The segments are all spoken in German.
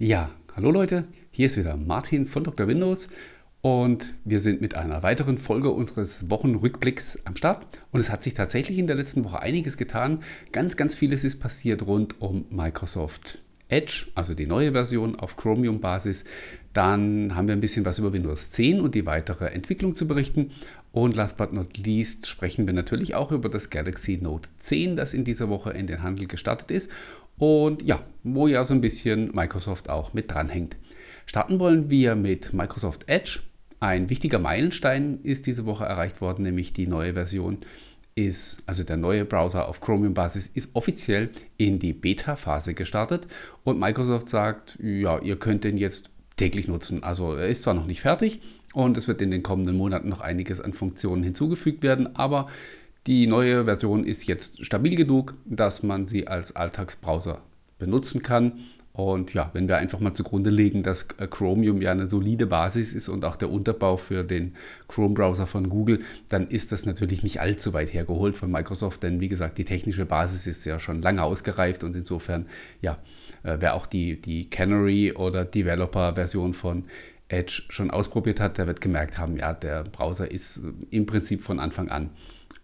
Ja, hallo Leute, hier ist wieder Martin von Dr. Windows und wir sind mit einer weiteren Folge unseres Wochenrückblicks am Start. Und es hat sich tatsächlich in der letzten Woche einiges getan. Ganz, ganz vieles ist passiert rund um Microsoft Edge, also die neue Version auf Chromium-Basis. Dann haben wir ein bisschen was über Windows 10 und die weitere Entwicklung zu berichten. Und last but not least sprechen wir natürlich auch über das Galaxy Note 10, das in dieser Woche in den Handel gestartet ist. Und ja, wo ja so ein bisschen Microsoft auch mit dranhängt. Starten wollen wir mit Microsoft Edge. Ein wichtiger Meilenstein ist diese Woche erreicht worden, nämlich die neue Version ist, also der neue Browser auf Chromium-Basis ist offiziell in die Beta-Phase gestartet und Microsoft sagt, ja, ihr könnt den jetzt täglich nutzen. Also er ist zwar noch nicht fertig und es wird in den kommenden Monaten noch einiges an Funktionen hinzugefügt werden, aber die neue Version ist jetzt stabil genug, dass man sie als Alltagsbrowser benutzen kann. Und ja, wenn wir einfach mal zugrunde legen, dass äh, Chromium ja eine solide Basis ist und auch der Unterbau für den Chrome-Browser von Google, dann ist das natürlich nicht allzu weit hergeholt von Microsoft, denn wie gesagt, die technische Basis ist ja schon lange ausgereift und insofern, ja, äh, wer auch die, die Canary oder Developer-Version von Edge schon ausprobiert hat, der wird gemerkt haben, ja, der Browser ist äh, im Prinzip von Anfang an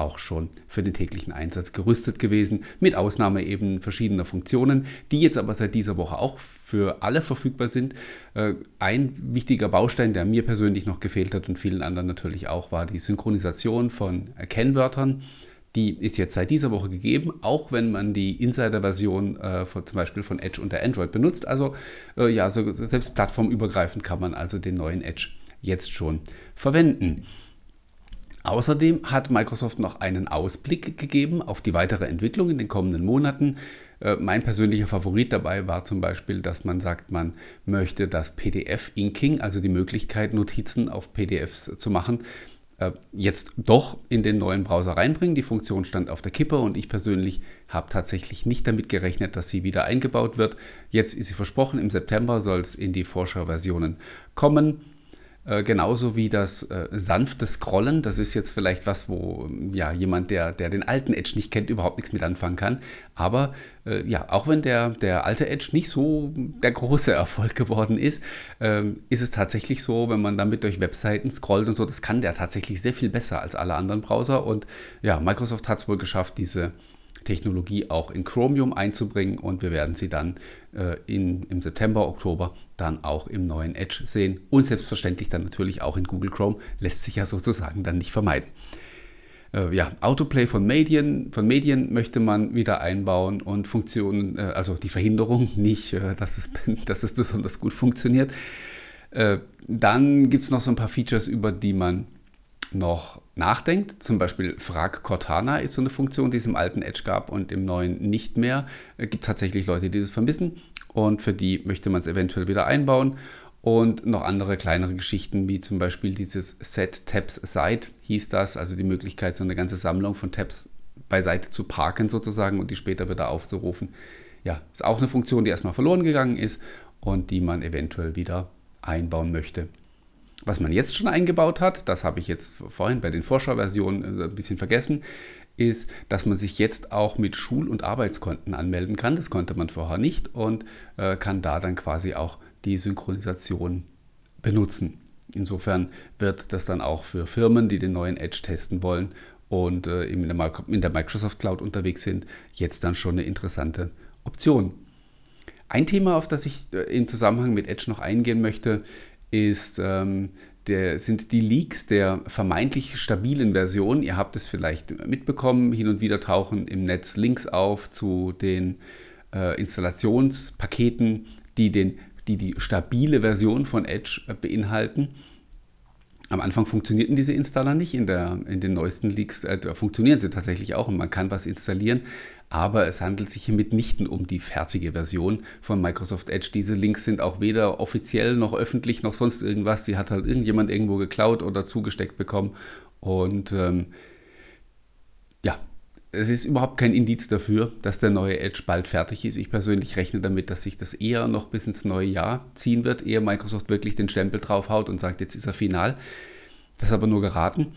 auch schon für den täglichen Einsatz gerüstet gewesen, mit Ausnahme eben verschiedener Funktionen, die jetzt aber seit dieser Woche auch für alle verfügbar sind. Äh, ein wichtiger Baustein, der mir persönlich noch gefehlt hat und vielen anderen natürlich auch, war die Synchronisation von Kennwörtern. Die ist jetzt seit dieser Woche gegeben, auch wenn man die Insider-Version äh, zum Beispiel von Edge unter Android benutzt. Also äh, ja, so, selbst plattformübergreifend kann man also den neuen Edge jetzt schon verwenden. Außerdem hat Microsoft noch einen Ausblick gegeben auf die weitere Entwicklung in den kommenden Monaten. Äh, mein persönlicher Favorit dabei war zum Beispiel, dass man sagt, man möchte das PDF-Inking, also die Möglichkeit, Notizen auf PDFs zu machen, äh, jetzt doch in den neuen Browser reinbringen. Die Funktion stand auf der Kippe und ich persönlich habe tatsächlich nicht damit gerechnet, dass sie wieder eingebaut wird. Jetzt ist sie versprochen, im September soll es in die Vorschauversionen kommen. Äh, genauso wie das äh, sanfte Scrollen, das ist jetzt vielleicht was, wo ja jemand, der, der den alten Edge nicht kennt, überhaupt nichts mit anfangen kann. Aber äh, ja, auch wenn der, der alte Edge nicht so der große Erfolg geworden ist, ähm, ist es tatsächlich so, wenn man damit durch Webseiten scrollt und so, das kann der tatsächlich sehr viel besser als alle anderen Browser. Und ja, Microsoft hat es wohl geschafft, diese Technologie auch in Chromium einzubringen und wir werden sie dann äh, in, im September, Oktober dann auch im neuen Edge sehen und selbstverständlich dann natürlich auch in Google Chrome, lässt sich ja sozusagen dann nicht vermeiden. Äh, ja, Autoplay von Medien, von Medien möchte man wieder einbauen und Funktionen, äh, also die Verhinderung, nicht, äh, dass, es, dass es besonders gut funktioniert. Äh, dann gibt es noch so ein paar Features, über die man noch nachdenkt. Zum Beispiel Frag Cortana ist so eine Funktion, die es im alten Edge gab und im neuen nicht mehr. Es gibt tatsächlich Leute, die das vermissen und für die möchte man es eventuell wieder einbauen. Und noch andere kleinere Geschichten, wie zum Beispiel dieses Set Tabs Side hieß das, also die Möglichkeit, so eine ganze Sammlung von Tabs beiseite zu parken sozusagen und die später wieder aufzurufen. Ja, ist auch eine Funktion, die erstmal verloren gegangen ist und die man eventuell wieder einbauen möchte. Was man jetzt schon eingebaut hat, das habe ich jetzt vorhin bei den Vorschauversionen äh, ein bisschen vergessen, ist, dass man sich jetzt auch mit Schul- und Arbeitskonten anmelden kann. Das konnte man vorher nicht und äh, kann da dann quasi auch die Synchronisation benutzen. Insofern wird das dann auch für Firmen, die den neuen Edge testen wollen und äh, in, der, Microsoft Cloud unterwegs sind, jetzt dann schon eine interessante Option. Ein Thema, auf das ich äh, im Zusammenhang mit Edge noch eingehen möchte, ist, ähm, der, sind die Leaks der vermeintlich stabilen Version. Ihr habt es vielleicht mitbekommen, hin und wieder tauchen im Netz Links auf zu den äh, Installationspaketen, die, den, die die stabile Version von Edge äh, beinhalten. Am Anfang funktionierten diese Installer nicht, in, der, in den neuesten Leaks äh, funktionieren sie tatsächlich auch und man kann was installieren, aber es handelt sich hier mitnichten um die fertige Version von Microsoft Edge. Diese Links sind auch weder offiziell noch öffentlich noch sonst irgendwas. Die hat halt irgendjemand irgendwo geklaut oder zugesteckt bekommen. Und ähm, ja, es ist überhaupt kein Indiz dafür, dass der neue Edge bald fertig ist. Ich persönlich rechne damit, dass sich das eher noch bis ins neue Jahr ziehen wird, ehe Microsoft wirklich den Stempel draufhaut und sagt, jetzt ist er final. Das ist aber nur geraten.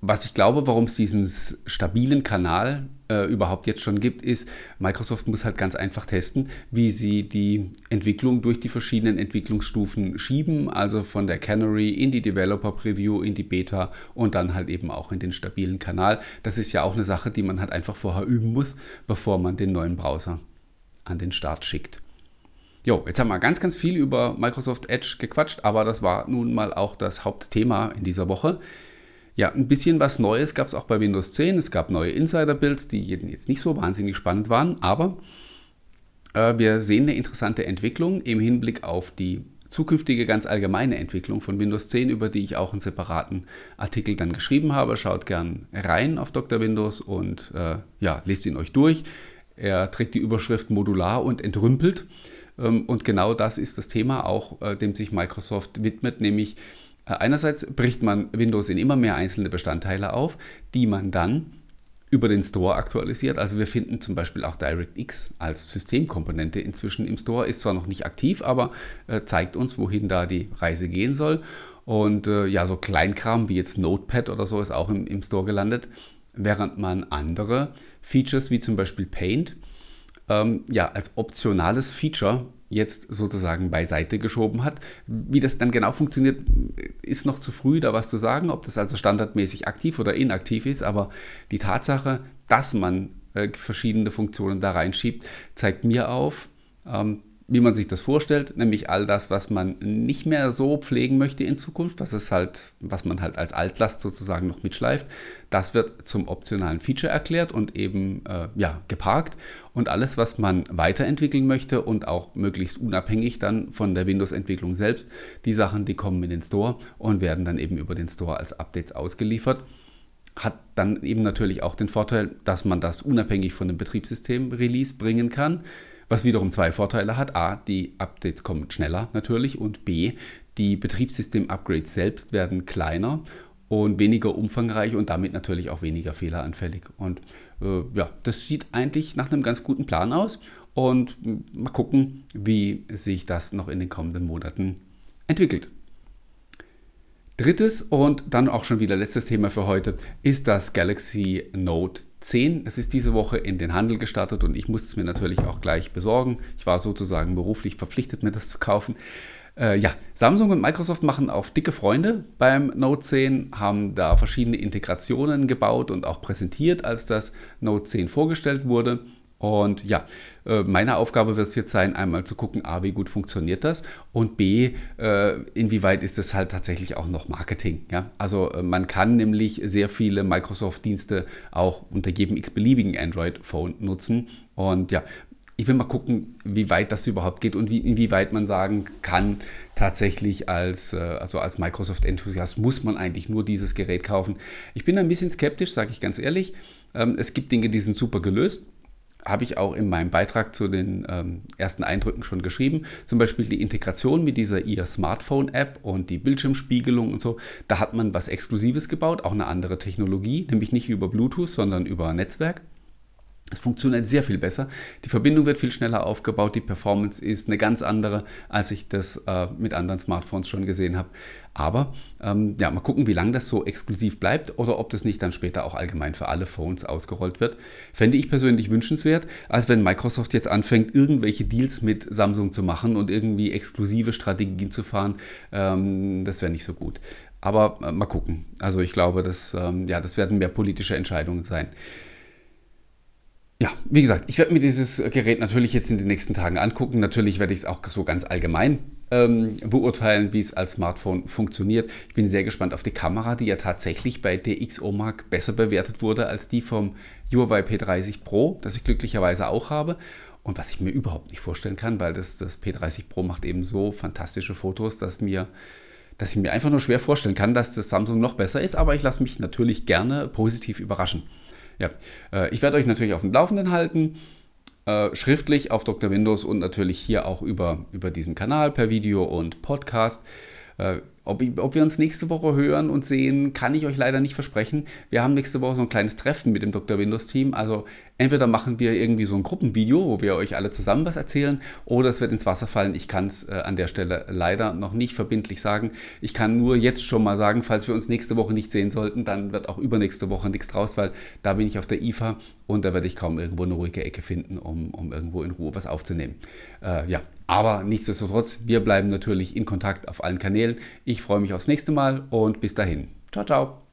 Was ich glaube, warum es diesen stabilen Kanal äh, überhaupt jetzt schon gibt, ist, Microsoft muss halt ganz einfach testen, wie sie die Entwicklung durch die verschiedenen Entwicklungsstufen schieben, also von der Canary in die Developer Preview, in die Beta und dann halt eben auch in den stabilen Kanal. Das ist ja auch eine Sache, die man halt einfach vorher üben muss, bevor man den neuen Browser an den Start schickt. Jo, jetzt haben wir ganz, ganz viel über Microsoft Edge gequatscht, aber das war nun mal auch das Hauptthema in dieser Woche. Ja, ein bisschen was Neues gab es auch bei Windows 10. Es gab neue Insider-Builds, die jetzt nicht so wahnsinnig spannend waren, aber äh, wir sehen eine interessante Entwicklung im Hinblick auf die zukünftige ganz allgemeine Entwicklung von Windows 10, über die ich auch einen separaten Artikel dann geschrieben habe. Schaut gern rein auf Dr. Windows und äh, ja, lest ihn euch durch. Er trägt die Überschrift modular und entrümpelt. Ähm, und genau das ist das Thema auch, äh, dem sich Microsoft widmet, nämlich einerseits bricht man Windows in immer mehr einzelne Bestandteile auf, die man dann über den Store aktualisiert. Also wir finden zum Beispiel auch DirectX als Systemkomponente inzwischen im Store. Ist zwar noch nicht aktiv, aber äh, zeigt uns, wohin da die Reise gehen soll. Und äh, ja, so Kleinkram wie jetzt Notepad oder so ist auch im, im Store gelandet, während man andere Features wie zum Beispiel Paint ähm, ja als optionales Feature jetzt sozusagen beiseite geschoben hat. Wie das dann genau funktioniert, ist noch zu früh, da was zu sagen, ob das also standardmäßig aktiv oder inaktiv ist, aber die Tatsache, dass man äh, verschiedene Funktionen da reinschiebt, zeigt mir auf, ähm, wie man sich das vorstellt, nämlich all das, was man nicht mehr so pflegen möchte in Zukunft, was es halt, was man halt als Altlast sozusagen noch mitschleift, das wird zum optionalen Feature erklärt und eben äh, ja, geparkt. Und alles, was man weiterentwickeln möchte und auch möglichst unabhängig dann von der Windows-Entwicklung selbst, die Sachen, die kommen in den Store und werden dann eben über den Store als Updates ausgeliefert hat dann eben natürlich auch den Vorteil, dass man das unabhängig von dem Betriebssystem-Release bringen kann was wiederum zwei Vorteile hat. A, die Updates kommen schneller natürlich und B, die Betriebssystem-Upgrades selbst werden kleiner und weniger umfangreich und damit natürlich auch weniger fehleranfällig. Und äh, ja, das sieht eigentlich nach einem ganz guten Plan aus und mal gucken, wie sich das noch in den kommenden Monaten entwickelt. Drittes und dann auch schon wieder letztes Thema für heute ist das Galaxy Note 10. Es ist diese Woche in den Handel gestartet und ich musste es mir natürlich auch gleich besorgen. Ich war sozusagen beruflich verpflichtet, mir das zu kaufen. Äh, ja, Samsung und Microsoft machen auf dicke Freunde beim Note 10, haben da verschiedene Integrationen gebaut und auch präsentiert, als das Note 10 vorgestellt wurde. Und ja, äh, meine Aufgabe wird es jetzt sein, einmal zu gucken, A, wie gut funktioniert das und B, äh, inwieweit ist das halt tatsächlich auch noch Marketing. Ja? Also äh, man kann nämlich sehr viele Microsoft-Dienste auch unter jedem x-beliebigen Android-Phone nutzen. Und ja, ich will mal gucken, wie weit das überhaupt geht und wie, inwieweit man sagen kann, tatsächlich als, also als Microsoft-Enthusiast muss man eigentlich nur dieses Gerät kaufen. Ich bin ein bisschen skeptisch, sage ich ganz ehrlich. Ähm, es gibt Dinge, die sind super gelöst habe ich auch in meinem Beitrag zu den ähm, ersten Eindrücken schon geschrieben. Zum Beispiel die Integration mit dieser ihr Smartphone-App und die Bildschirmspiegelung und so. Da hat man was Exklusives gebaut, auch eine andere Technologie, nämlich nicht über Bluetooth, sondern über Netzwerk. Es funktioniert sehr viel besser. Die Verbindung wird viel schneller aufgebaut. Die Performance ist eine ganz andere, als ich das äh, mit anderen Smartphones schon gesehen habe. Aber ähm, ja, mal gucken, wie lange das so exklusiv bleibt oder ob das nicht dann später auch allgemein für alle Phones ausgerollt wird. Fände ich persönlich wünschenswert, als wenn Microsoft jetzt anfängt, irgendwelche Deals mit Samsung zu machen und irgendwie exklusive Strategien zu fahren. Ähm, das wäre nicht so gut. Aber äh, mal gucken. Also ich glaube, das, ähm, ja, das werden mehr politische Entscheidungen sein. Ja, wie gesagt, ich werde mir dieses Gerät natürlich jetzt in den nächsten Tagen angucken. Natürlich werde ich es auch so ganz allgemein ähm, beurteilen, wie es als Smartphone funktioniert. Ich bin sehr gespannt auf die Kamera, die ja tatsächlich bei der XOMAG besser bewertet wurde als die vom Huawei P30 Pro, das ich glücklicherweise auch habe. Und was ich mir überhaupt nicht vorstellen kann, weil das, das P30 Pro macht eben so fantastische Fotos, dass mir dass ich mir einfach nur schwer vorstellen kann, dass das Samsung noch besser ist, aber ich lasse mich natürlich gerne positiv überraschen. Ja, äh, ich werde euch natürlich auf dem Laufenden halten, äh, schriftlich auf Dr. Windows und natürlich hier auch über, über diesen Kanal per Video und Podcast. Ob, ob, wir uns nächste Woche hören und sehen, kann ich euch leider nicht versprechen. Wir haben nächste Woche so ein kleines Treffen mit dem Dr. Windows Team. Also entweder machen wir irgendwie so ein Gruppenvideo, wo wir euch alle zusammen was erzählen, oder es wird ins Wasser fallen. Ich kann es äh, an der Stelle leider noch nicht verbindlich sagen. Ich kann nur jetzt schon mal sagen, falls wir uns nächste Woche nicht sehen sollten, dann wird auch übernächste Woche nichts draus, weil da bin ich auf der IFA und da werde ich kaum irgendwo eine ruhige Ecke finden, um, um irgendwo in Ruhe was aufzunehmen. Äh, ja, aber nichtsdestotrotz, wir bleiben natürlich in Kontakt auf allen Kanälen. Ich freue mich aufs nächste Mal und bis dahin. Ciao, ciao.